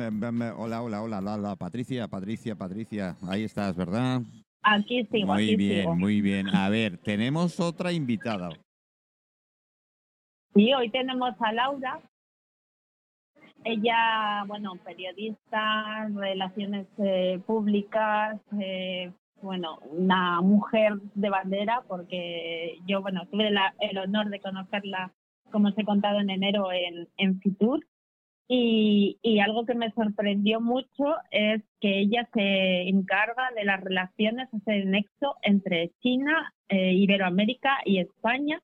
hola, hola, hola, hola, Patricia, Patricia, Patricia, ahí estás, ¿verdad? Aquí sigo, Muy aquí bien, sigo. muy bien. A ver, tenemos otra invitada. Sí, hoy tenemos a Laura. Ella, bueno, periodista, relaciones eh, públicas, eh, bueno, una mujer de bandera, porque yo, bueno, tuve la- el honor de conocerla, como os he contado en enero, en, en Fitur. Y, y algo que me sorprendió mucho es que ella se encarga de las relaciones, hace nexo entre China, eh, Iberoamérica y España,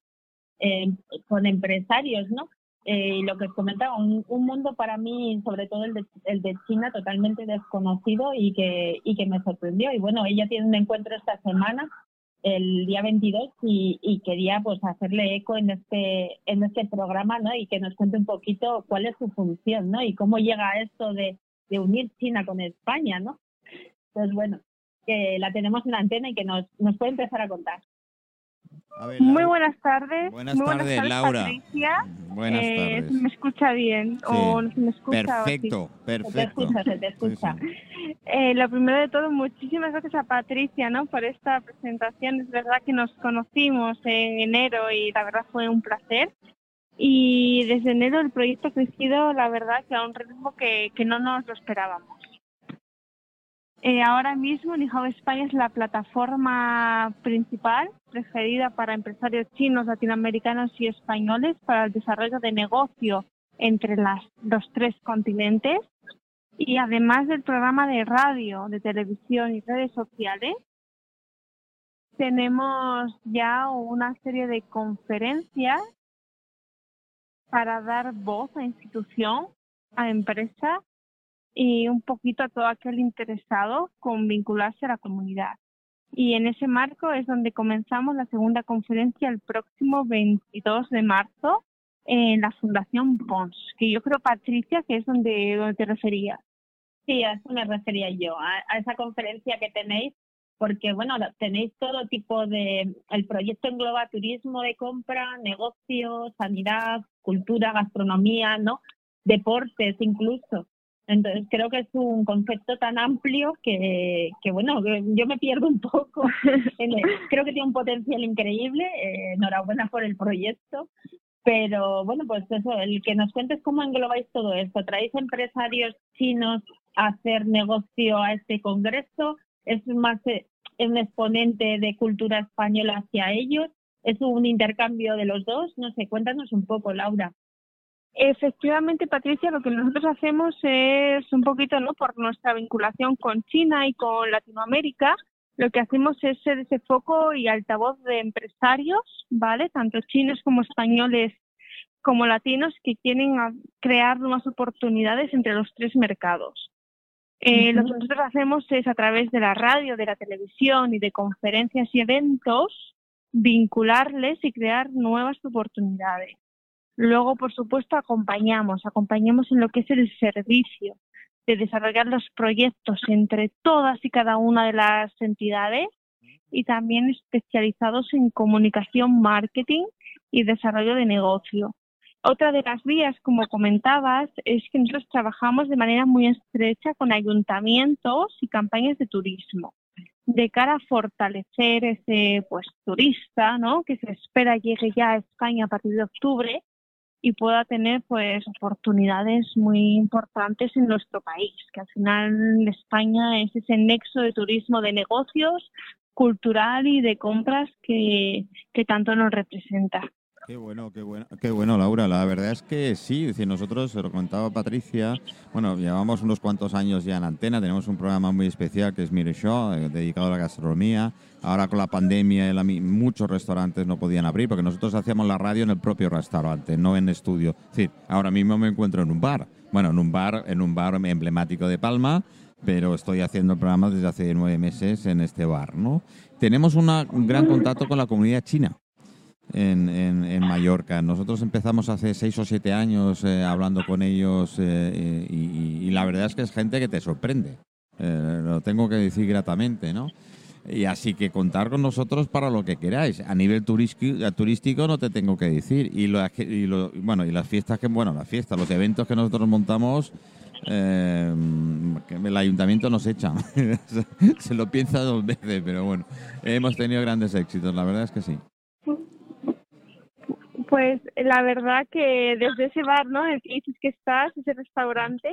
eh, con empresarios, ¿no? Eh, y lo que comentaba, un, un mundo para mí, sobre todo el de, el de China, totalmente desconocido y que, y que me sorprendió. Y bueno, ella tiene un encuentro esta semana, el día 22, y, y quería pues hacerle eco en este, en este programa, ¿no? Y que nos cuente un poquito cuál es su función, ¿no? Y cómo llega esto de, de unir China con España, ¿no? Pues bueno, que la tenemos en la antena y que nos, nos puede empezar a contar. A ver, Muy buenas tardes. Buenas Muy tardes, Laura. Patricia. Buenas Eh, tardes. ¿se ¿Me escucha bien? ¿O no se me escucha? o sí? Perfecto, Se te perfecto. escucha, se te escucha. sí. Eh, lo primero de todo, muchísimas gracias a Patricia ¿no? por esta presentación. Es verdad que nos conocimos en enero y la verdad fue un placer. Y desde enero el proyecto ha crecido, la verdad, que a un ritmo que, que no nos lo esperábamos. Eh, ahora mismo Nihao España es la plataforma principal preferida para empresarios chinos, latinoamericanos y españoles para el desarrollo de negocio entre las, los tres continentes. Y además del programa de radio, de televisión y redes sociales, tenemos ya una serie de conferencias para dar voz a institución, a empresa y un poquito a todo aquel interesado con vincularse a la comunidad. Y en ese marco es donde comenzamos la segunda conferencia el próximo 22 de marzo en la Fundación Pons, que yo creo, Patricia, que es donde, te referías. Sí, a eso me refería yo, a, a esa conferencia que tenéis, porque bueno, tenéis todo tipo de, el proyecto engloba turismo de compra, negocios, sanidad, cultura, gastronomía, ¿no? Deportes incluso. Entonces creo que es un concepto tan amplio que, que bueno, yo me pierdo un poco. en el- creo que tiene un potencial increíble, eh, enhorabuena por el proyecto. Pero bueno, pues eso, el que nos cuentes cómo englobáis todo esto. ¿Traéis empresarios chinos a hacer negocio a este congreso? ¿Es más eh, un exponente de cultura española hacia ellos? ¿Es un intercambio de los dos? No sé, cuéntanos un poco, Laura. Efectivamente, Patricia, lo que nosotros hacemos es un poquito, ¿no? Por nuestra vinculación con China y con Latinoamérica, lo que hacemos es ser ese foco y altavoz de empresarios, ¿vale? Tanto chinos como españoles como latinos que quieren crear nuevas oportunidades entre los tres mercados. Eh, Lo que nosotros hacemos es a través de la radio, de la televisión y de conferencias y eventos vincularles y crear nuevas oportunidades. Luego, por supuesto, acompañamos, acompañamos en lo que es el servicio de desarrollar los proyectos entre todas y cada una de las entidades y también especializados en comunicación, marketing y desarrollo de negocio. Otra de las vías, como comentabas, es que nosotros trabajamos de manera muy estrecha con ayuntamientos y campañas de turismo de cara a fortalecer ese pues turista, ¿no? Que se espera llegue ya a España a partir de octubre y pueda tener pues oportunidades muy importantes en nuestro país, que al final España es ese nexo de turismo de negocios, cultural y de compras que, que tanto nos representa. Qué bueno, qué bueno, qué bueno, Laura. La verdad es que sí, es nosotros, se lo comentaba Patricia, bueno, llevamos unos cuantos años ya en antena, tenemos un programa muy especial que es Mire Show, eh, dedicado a la gastronomía. Ahora con la pandemia muchos restaurantes no podían abrir porque nosotros hacíamos la radio en el propio restaurante, no en estudio. Ahora mismo me encuentro en un bar, bueno, en un bar, en un bar emblemático de Palma, pero estoy haciendo el programa desde hace nueve meses en este bar, ¿no? Tenemos una- un gran contacto con la comunidad china en, en, Mallorca. Nosotros empezamos hace seis o siete años eh, hablando con ellos eh, y, y- y la verdad es que es gente que te sorprende. Eh, lo tengo que decir gratamente, ¿no? Y así que contar con nosotros para lo que queráis. A nivel turístico, no te tengo que decir. Y, lo, y lo- bueno, y las fiestas que, bueno, las fiestas, los eventos que nosotros montamos, eh, el ayuntamiento nos echa. Se lo piensa dos veces, pero bueno, hemos tenido grandes éxitos, la verdad es que sí. Pues la verdad que desde ese bar, ¿no? En el que dices que estás, ese restaurante,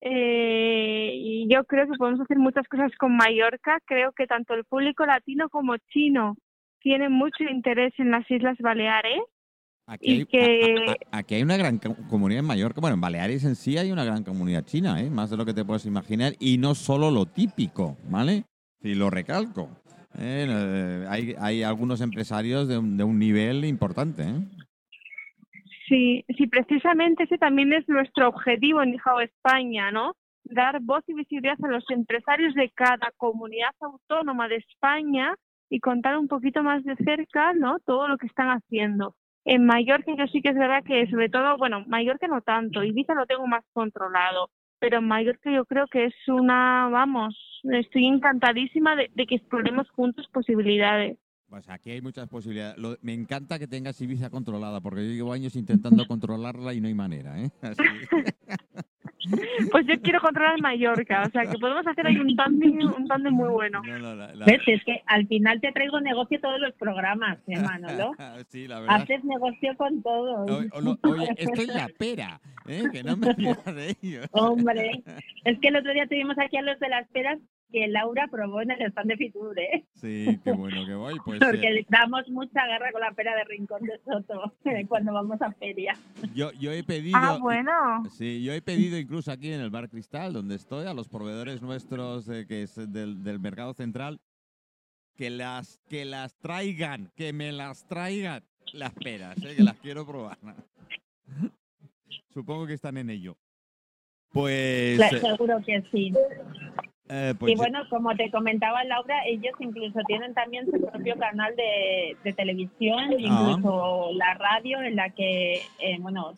eh, y yo creo que podemos hacer muchas cosas con Mallorca. Creo que tanto el público latino como chino tiene mucho interés en las Islas Baleares. Aquí Y hay, que- a- a- aquí hay una gran co- comunidad en Mallorca. Bueno, en Baleares en sí hay una gran comunidad china, ¿eh? más de lo que te puedes imaginar. Y no solo lo típico, ¿vale? Y lo recalco. ¿eh? Eh, hay, hay algunos empresarios de un, de un nivel importante. ¿eh? Sí, sí, precisamente ese también es nuestro objetivo en Hijao España, ¿no? Dar voz y visibilidad a los empresarios de cada comunidad autónoma de España y contar un poquito más de cerca, ¿no? Todo lo que están haciendo. En Mallorca yo sí que es verdad que sobre todo, bueno, Mallorca no tanto, Ibiza lo tengo más controlado, pero en Mallorca yo creo que es una, vamos, estoy encantadísima de, de que exploremos juntos posibilidades. Pues aquí hay muchas posibilidades. Lo- me encanta que tengas Ibiza controlada, porque yo llevo años intentando controlarla y no hay manera. ¿eh? Así- Pues yo quiero controlar Mallorca, o sea que podemos hacer ahí un tándem, un tándem muy bueno. No, no, la- la- ¿Ves? Es que al final te traigo negocio todos los programas, ¿eh, Manolo? sí, la verdad. Haces negocio con todos. Oye, o lo- oye, esto es la pera, ¿eh? que no me de ello. Hombre, es que el otro día tuvimos aquí a los de las peras que Laura probó en el stand de Fitur, ¿eh? Sí, qué bueno, qué guay. Pues Porque eh, damos mucha guerra con la pera de Rincón de Soto eh, cuando vamos a feria. yo, yo he pedido. Ah, bueno. Sí, yo he pedido incluso aquí en el Bar Cristal, donde estoy, a los proveedores nuestros eh, que es del, del mercado central, que las, que las traigan, que me las traigan las peras, eh, que las quiero probar. Supongo que están en ello. Pues, Claro, eh, seguro que sí. Eh, pues y bueno, como te comentaba Laura, ellos incluso tienen también su propio canal de, de televisión, Ah. incluso la radio en la que, eh, bueno,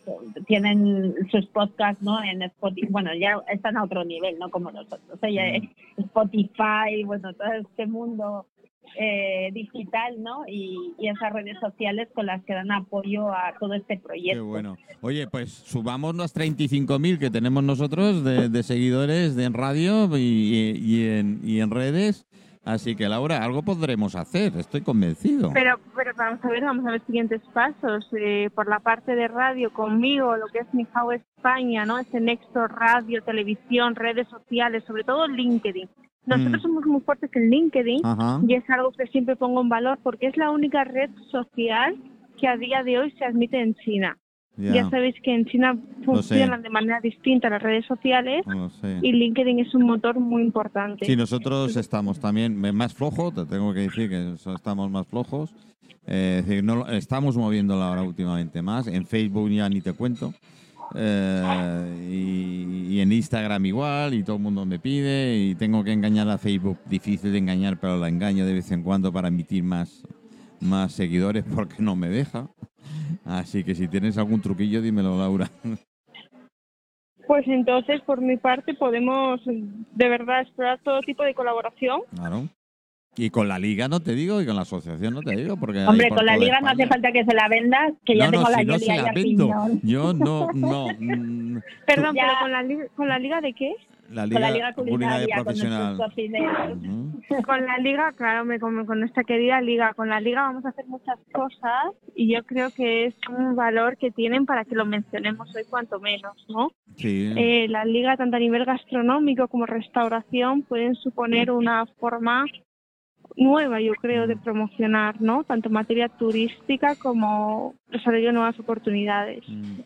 tienen sus podcasts, ¿no? En Spotify, bueno, ya están a otro nivel, ¿no? Como nosotros. O sea, Mm. Spotify, bueno, todo este mundo eh, digital, ¿no? Y, y esas redes sociales con las que dan apoyo a todo este Qué proyecto. bueno. Oye, pues subamos las 35.000 que tenemos nosotros de, de seguidores de en radio y, y en, y en redes. Así que, Laura, algo podremos hacer, estoy convencido. Pero, pero vamos a ver, vamos a ver siguientes pasos. Eh, por la parte de radio, conmigo, lo que es Mijao España, ¿no? Ese nexo radio, televisión, redes sociales, sobre todo LinkedIn. Nosotros Mm. somos muy fuertes en LinkedIn Ajá. y es algo que siempre pongo en valor porque es la única red social que a día de hoy se admite en China. Ya, Ya sabéis que en China funcionan de manera distinta las redes sociales y LinkedIn es un motor muy importante. Sí, nosotros estamos también más flojos, te tengo que decir que estamos más flojos. Eh, es decir, no, estamos moviéndola ahora últimamente más. En Facebook ya ni te cuento. Eh, y, y en Instagram igual, y todo el mundo me pide, y tengo que engañar a Facebook. Difícil de engañar, pero la engaño de vez en cuando para emitir más, más seguidores porque no me deja. Así que si tienes algún truquillo, dímelo, Laura. Pues entonces, por mi parte, podemos de verdad explorar todo tipo de colaboración. Claro. Y con la liga no te digo, y con la asociación no te digo, porque... Hombre, por con la liga no hace falta que se la vendas, que ya no, tengo no, la si no se ahí la a vendo. piñón. Yo no, no. mm, Perdón, Ya. pero con la, liga, ¿con la liga de qué? La Con liga, la liga culinaria, con profesional. cocineros. Ujú. Con la liga, claro, me, con, con nuestra querida liga. Con la liga vamos a hacer muchas cosas y yo creo que es un valor que tienen para que lo mencionemos hoy cuanto menos, ¿no? Sí. Eh, la liga, tanto a nivel gastronómico como restauración, pueden suponer una forma nueva, yo creo, de promocionar, ¿no? Tanto materia turística como desarrollo de nuevas oportunidades. Mm.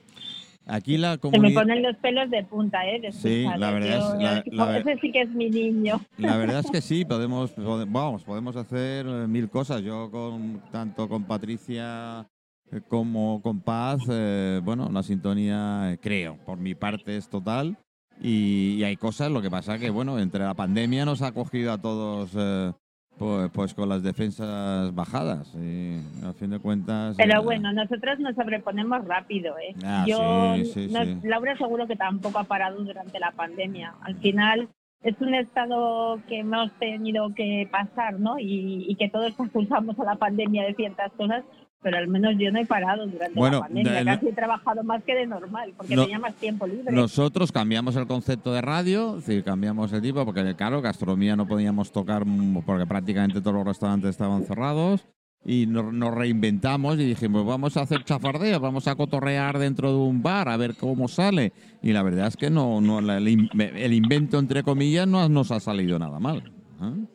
Aquí la Se me comunidad. ponen los pelos de punta, ¿eh? de Sí, escuchar, la verdad es- la- la Ese sí que es mi niño. La verdad es que sí, podemos, pode- vamos, podemos hacer eh, mil cosas. Yo con tanto con Patricia eh, como con Paz, eh, bueno, la sintonía eh, creo, por mi parte es total. Y, y hay cosas, lo que pasa que, bueno, entre la pandemia nos ha cogido a todos eh, pues, pues con las defensas bajadas. Y a fin de cuentas. Pero eh, bueno, nosotros nos sobreponemos rápido, ¿eh? Ah, Yo, sí, sí, no- sí. Laura seguro que tampoco ha parado durante la pandemia. Al final es un estado que hemos tenido que pasar, ¿no? Y, y que todos acusamos a la pandemia de ciertas cosas, pero al menos yo no he parado durante Bueno, la pandemia. de- Casi he trabajado más que de normal, porque No- tenía más tiempo libre. Nosotros cambiamos el concepto de radio, es decir, cambiamos el tipo, porque claro, gastronomía no podíamos tocar mm, porque prácticamente todos los restaurantes estaban cerrados. Y nos, nos reinventamos y dijimos, vamos a hacer chafardeo, vamos a cotorrear dentro de un bar a ver cómo sale. Y la verdad es que no, no la- el, in- el invento, entre comillas, no nos ha salido nada mal. ¿eh?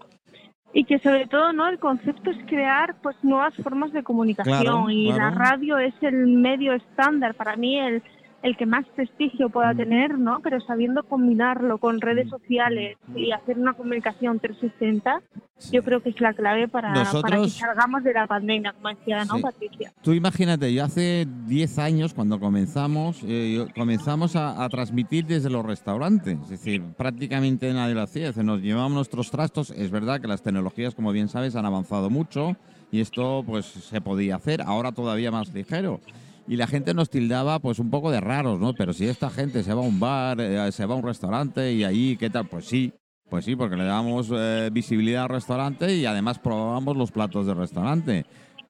Y que sobre todo, ¿no? El concepto es crear pues nuevas formas de comunicación Claro, y la radio es el medio estándar para mí el el que más prestigio Mm. pueda tener, ¿no? Pero sabiendo combinarlo con redes sociales y hacer una comunicación 360, yo creo que es la clave para, para que Nosotros- salgamos de la pandemia, como decía, ¿no, Sí. Patricia? Tú imagínate, yo hace 10 años cuando comenzamos, eh, comenzamos a, a transmitir desde los restaurantes, es decir, prácticamente nadie lo hacía, nos llevábamos nuestros trastos, es verdad que las tecnologías, como bien sabes, han avanzado mucho y esto pues se podía hacer, ahora todavía más ligero. Y la gente nos tildaba pues un poco de raros, ¿no? Pero si esta gente se va a un bar, eh, se va a un restaurante y ahí, ¿qué tal? Pues sí, pues sí, porque le damos eh, visibilidad al restaurante y además probábamos los platos del restaurante.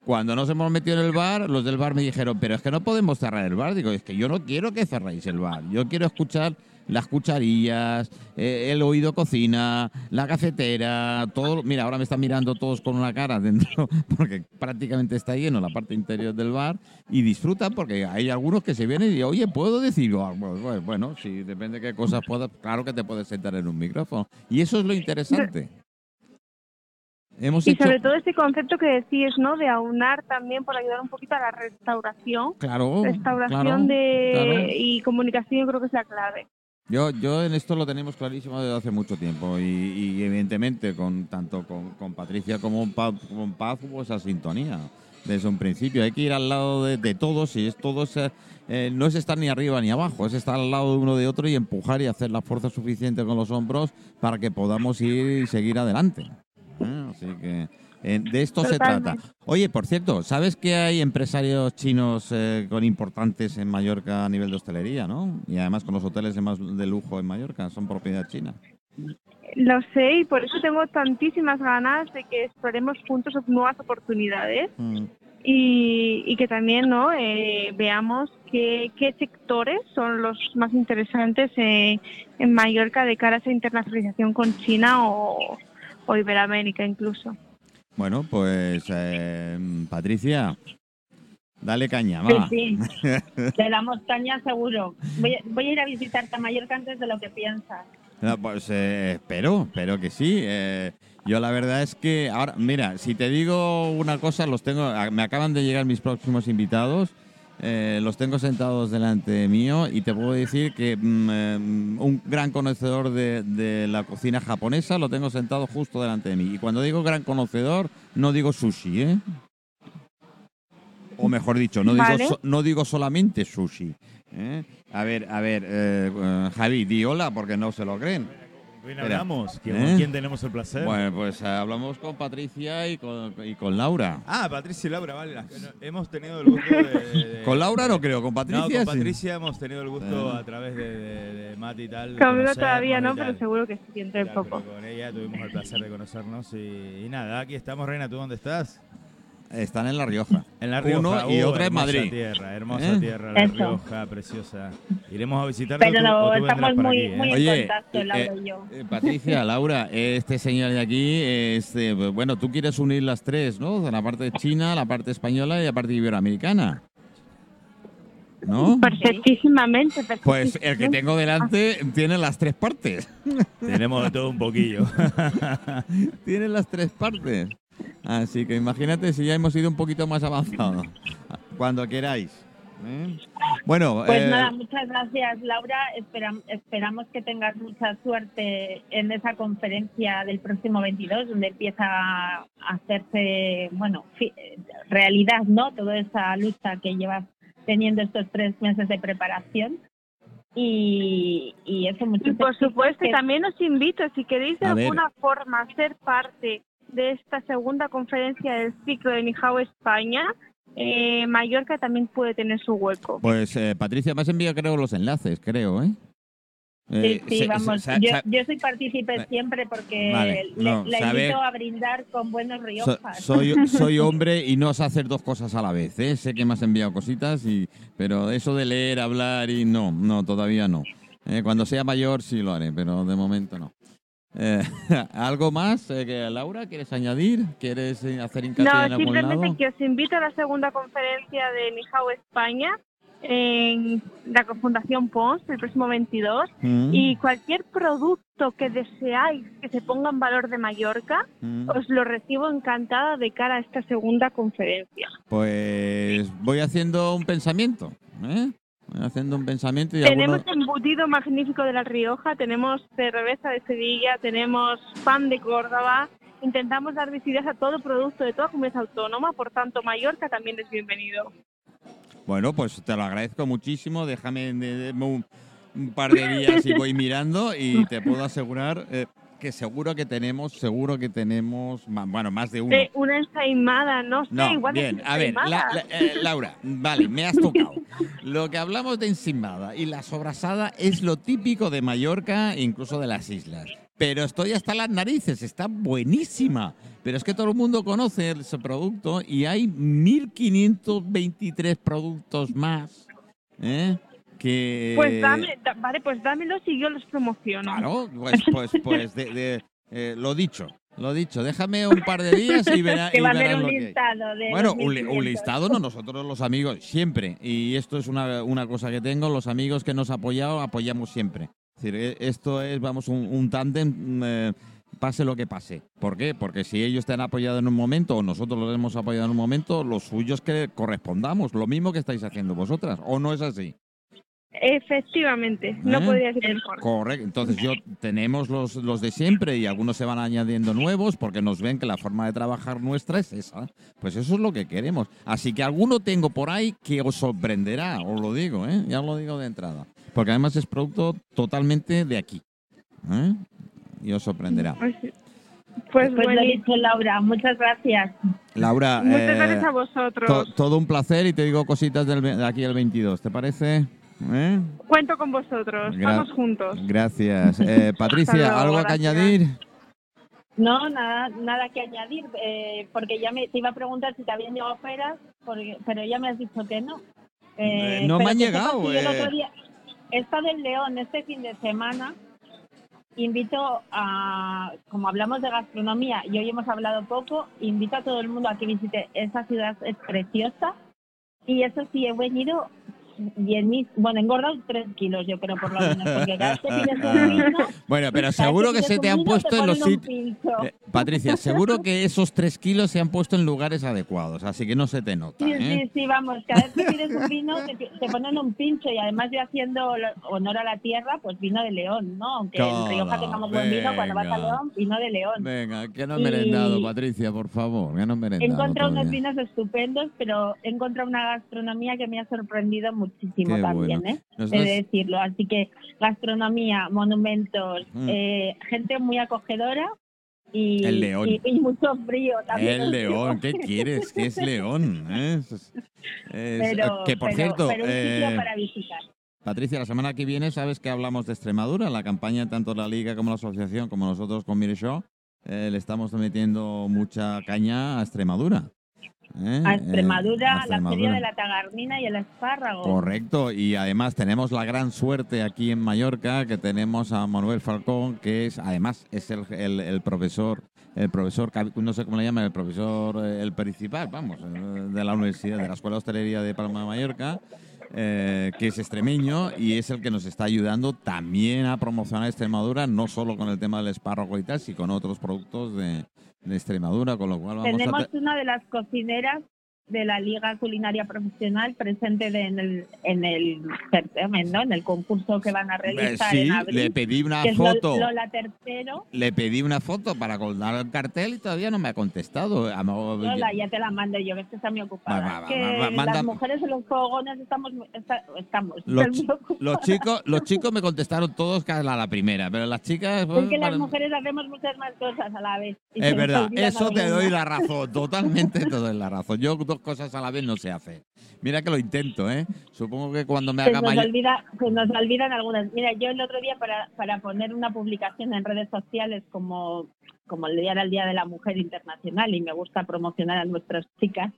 Cuando nos hemos metido en el bar, los del bar me dijeron, pero es que no podemos cerrar el bar. Digo, es que yo no quiero que cerréis el bar. Yo quiero escuchar las cucharillas, eh, el oído cocina, la cafetera, todo. Mira, ahora me están mirando todos con una cara dentro, porque prácticamente está lleno la parte interior del bar y disfrutan porque hay algunos que se vienen y, oye, ¿puedo decir? Pues, Bueno, si depende de qué cosas puedas, claro que te puedes sentar en un micrófono. Y eso es lo interesante. Hemos Y hecho... sobre todo ese concepto que decís, ¿no? De aunar también por ayudar un poquito a la restauración. Claro, Restauración claro, de claro. y comunicación yo creo que es la clave. Yo, yo en esto lo tenemos clarísimo desde hace mucho tiempo y, y evidentemente con tanto con, con Patricia como con Paz, hubo esa sintonía desde un principio. Hay que ir al lado de, de todos y es todos eh, no es estar ni arriba ni abajo, es estar al lado de uno de otro y empujar y hacer la fuerza suficiente con los hombros para que podamos ir y seguir adelante. ¿eh? Así que eh, de esto se trata. Oye, por cierto, ¿sabes que hay empresarios chinos eh, con importantes en Mallorca a nivel de hostelería, no? Y además con los hoteles de más de lujo en Mallorca, son propiedad china. Lo sé y por eso tengo tantísimas ganas de que exploremos juntos nuevas oportunidades Mm. y, y que también no Eh, veamos qué, qué sectores son los más interesantes eh, en Mallorca de cara a esa internacionalización con China o, o Iberoamérica incluso. Bueno, pues eh, Patricia, dale caña, Sí, va. sí. Le damos caña seguro. Voy, a- voy a ir a visitarte a Mallorca antes de lo que piensas. No, pues eh, espero, espero que sí. Eh, yo la verdad es que ahora, mira, si te digo una cosa, los tengo, a- me acaban de llegar mis próximos invitados, eh, los tengo sentados delante mío y te puedo decir que mm, eh, un gran conocedor de, de la cocina japonesa lo tengo sentado justo delante de mí. Y cuando digo gran conocedor, no digo sushi, ¿eh? O mejor dicho, no digo, so- no digo solamente sushi. ¿eh? A ver, a ver, eh, eh, Javi, di hola porque no se lo creen. ¿Quién hablamos? ¿Quién, ¿Eh? ¿Con quién tenemos el placer? Bueno, pues eh, hablamos con Patricia y con, y con Laura. Ah, Patricia y Laura, vale. las hemos tenido el gusto de... de- Con Laura no creo, con Patricia No, con sí. Patricia hemos tenido el gusto Ah. a través de, de, de Mati y tal. Conmigo conocernos todavía no, pero seguro que sí dentro de Claro, poco. con ella tuvimos el placer de conocernos y, y nada, aquí estamos, Reina. ¿Tú dónde estás? Están en La Rioja. En La Rioja. Uno y Uh, otra en hermosa Madrid. tierra, hermosa ¿Eh? tierra, La Eso. Rioja, preciosa. Iremos a visitarte Pero no, estamos muy, aquí, ¿eh? muy en Oye, contacto, eh, Laura eh, y yo. Eh, Patricia, Laura, este señor de aquí, este, bueno, tú quieres unir las tres, ¿no? La parte china, la parte española y la parte iberoamericana. ¿No? Perfectísimamente, Pues el que perfectísimamente. tengo delante tiene las tres partes. Tenemos de todo un poquillo. tiene las tres partes. Así que imagínate si ya hemos ido un poquito más avanzados. Cuando queráis. ¿eh? Bueno, Pues eh, nada, muchas gracias, Laura. Esperam- esperamos que tengas mucha suerte en esa conferencia del próximo 22, donde empieza a hacerse, bueno, realidad, ¿no? Toda esa lucha que llevas teniendo estos tres meses de preparación. Y, y eso, Y por supuesto, que- también os invito, si queréis de A ver. alguna forma ser parte de esta segunda conferencia del ciclo de Nijao España, eh, Mallorca también puede tener su hueco. pues eh, Patricia, me has enviado creo los enlaces, creo, ¿eh? Eh, sí, sí, se- vamos. yo, yo soy partícipe Eh, siempre porque vale, le, no, la sabe- invito a brindar con buenos So- riojas. soy, soy hombre y no sé hacer dos cosas a la vez. ¿eh? Sé que me has enviado cositas, y, pero eso de leer, hablar y no, no, todavía no. Eh, cuando sea mayor sí lo haré, pero de momento no. Eh, ¿Algo más, eh, que Laura? ¿Quieres añadir? ¿Quieres eh, hacer hincapié en No, algún simplemente que os invito a la segunda conferencia de Nijao España en la Fundación Pons el próximo 22 Mm, y cualquier producto que deseáis que se ponga en valor de Mallorca, mm. os lo recibo encantada de cara a esta segunda conferencia. Pues voy haciendo un pensamiento. ¿eh? Haciendo un pensamiento y Tenemos alguno- embutido magnífico de La Rioja, tenemos cerveza de Sevilla, tenemos pan de Córdoba. Intentamos dar visibilidad a todo producto de toda comunidad autónoma, por tanto Mallorca también es bienvenido. Bueno, pues te lo agradezco muchísimo. Déjame de- de- un, un par de días y voy mirando y te puedo asegurar eh, que seguro que tenemos, seguro que tenemos, bueno, más de uno. Una ensaimada, no sé, No, igual es bien, a ver, la- ensaimada. la- eh, Laura, vale, me has tocado. Lo que hablamos de encimada y la sobrasada es lo típico de Mallorca e incluso de las islas. Pero estoy hasta las narices, está buenísima. Pero es que todo el mundo conoce ese producto y hay 1523 productos más. ¿eh? Que, Pues dame, da- vale, pues dámelos y yo los promociono. Claro, pues, pues, pues de- de- eh, lo dicho, lo dicho. Déjame un par de días y, verá, que y va a haber verás un lo que hay. listado de Bueno, los un, li- un 1500. listado, no, nosotros los amigos, siempre. Y esto es una, una cosa que tengo, los amigos que nos han apoyado, apoyamos siempre. Es decir, eh, esto es, vamos, un, un tándem, eh, pase lo que pase. ¿Por qué? Porque si ellos te han apoyado en un momento o nosotros los hemos apoyado en un momento, lo suyo es que correspondamos, lo mismo que estáis haciendo vosotras, ¿o no es así? Efectivamente, no ¿Eh? podría ser mejor. Correcto. Entonces yo tenemos los, los de siempre y algunos se van añadiendo nuevos porque nos ven que la forma de trabajar nuestra es esa. Pues eso es lo que queremos. Así que alguno tengo por ahí que os sorprenderá, os lo digo, ¿eh? Ya os lo digo de entrada. Porque además es producto totalmente de aquí. ¿eh? Y os sorprenderá. Pues, pues Pues lo dicho, Laura. Muchas gracias. Laura, muchas eh, gracias a to- vosotros. todo un placer y te digo cositas del, de aquí el 22. ¿Te parece? ¿Eh? Cuento con vosotros, Gra- vamos juntos. Gracias. Eh, Patricia, luego, ¿algo que añadir? No, nada, nada que añadir, eh, porque ya me te iba a preguntar si te habían llegado ofertas, porque, pero ya me has dicho que no. Eh, no me han llegado, eh. día he estado en León este fin de semana. Invito a, como hablamos de gastronomía y hoy hemos hablado poco, invito a todo el mundo a que visite esa ciudad, es preciosa. Y eso sí, he venido bien, mis- bueno, he engordado tres kilos, yo creo, por lo menos, porque cada vez que un vino, Bueno, pero seguro vez que se te han puesto en los sitios. Eh, Patricia, seguro que esos tres kilos se han puesto en lugares adecuados, así que no se te nota. Sí, ¿eh? sí, sí, vamos, cada vez que pides un vino te, te ponen un pincho y además yo haciendo honor a la tierra, pues vino de León, ¿no? Aunque Todo, en Rioja tengamos buen vino, cuando vas a. León, vino de León. Venga, que no has Y- merendado, Patricia, por favor, que no has He merendado. encontrado unos vinos estupendos, pero he encontrado una gastronomía que me ha sorprendido muchísimo Qué también, bueno. ¿eh? He de decirlo. Así que gastronomía, monumentos, Mm. eh, gente muy acogedora y, El León. y, y mucho frío también. El león, ¿qué quieres? ¿Qué es león? ¿eh? Es- Pero, que por pero- cierto, pero un eh, sitio para visitar. Patricia, la semana que viene sabes que hablamos de Extremadura, la campaña tanto la liga como la asociación, como nosotros con Mire Show, eh, le estamos metiendo mucha caña a Extremadura. ¿Eh? A Eh, Extremadura, a la feria de la tagarnina y el espárrago. Correcto, y además tenemos la gran suerte aquí en Mallorca que tenemos a Manuel Falcón, que es además es el, el- el profesor, el profesor, no sé cómo le llaman, el profesor, eh, el principal, vamos, eh, de la universidad, de la Escuela de Hostelería de Palma de Mallorca, eh, que es extremeño y es el que nos está ayudando también a promocionar Extremadura, no solo con el tema del espárrago y tal, sino con otros productos de, de Extremadura, con lo cual vamos a... Tenemos te- una de las cocineras de la Liga Culinaria Profesional presente de- en el en el certamen, ¿no? En el concurso que van a Eh, realizar sí, en abril. le pedí una foto. Lola Tercero. Le pedí una foto para colgar el cartel y todavía no me ha contestado. Lola, ya te la mando yo, que es que está muy ocupada. Va, va, va, que va, va, manda- las mujeres en los fogones estamos, está- estamos Los, muy chicos, los chicos me contestaron todos a la, la primera, pero las chicas. pues, Es que las mujeres hacemos muchas más cosas a la vez. Es verdad, eso te doy la razón, totalmente te doy la razón. Yo dos cosas a la vez no se hace. Mira que lo intento, ¿eh? Supongo que cuando me Se haga nos, mayor... olvida, se nos olvidan algunas. Mira, yo el otro día para, para poner una publicación en redes sociales como, como el día era el Día de la Mujer Internacional y me gusta promocionar a nuestras chicas,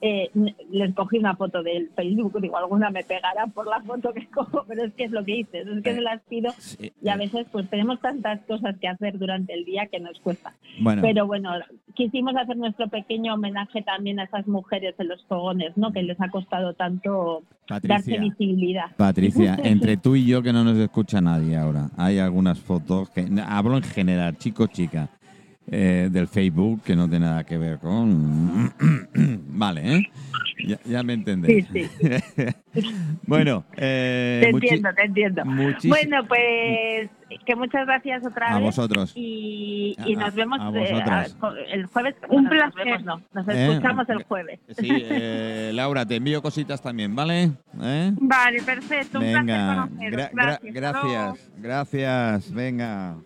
eh, les cogí una foto del Facebook, digo, alguna me pegará por la foto que cojo, pero es que es lo que dices, es que Eh, se las pido Sí, y a eh, veces pues tenemos tantas cosas que hacer durante el día que nos cuesta. Bueno, Pero bueno, quisimos hacer nuestro pequeño homenaje también a esas mujeres en los fogones, ¿no? Que les ha costado tanto darse Patricia, visibilidad. Patricia, entre tú y yo que no nos escucha nadie ahora, hay algunas fotos que... Hablo en general, chico, chica, eh, del Facebook que no tiene nada que ver con... vale, ¿eh? Ya, ya me Sí, entendéis. sí, bueno, eh, te entiendo, te entiendo. muchis- Bueno, pues que muchas gracias otra a vez. vosotros. Y, y A- nos vemos a eh, a- el jueves. Un Bueno, Nos placer. vemos, no, nos Eh, escuchamos el jueves. Sí, eh, Laura, te envío cositas también, ¿vale? ¿Eh? Vale, perfecto. Un Venga, placer conoceros. gra- gra- Gracias. Gracias, gracias, venga.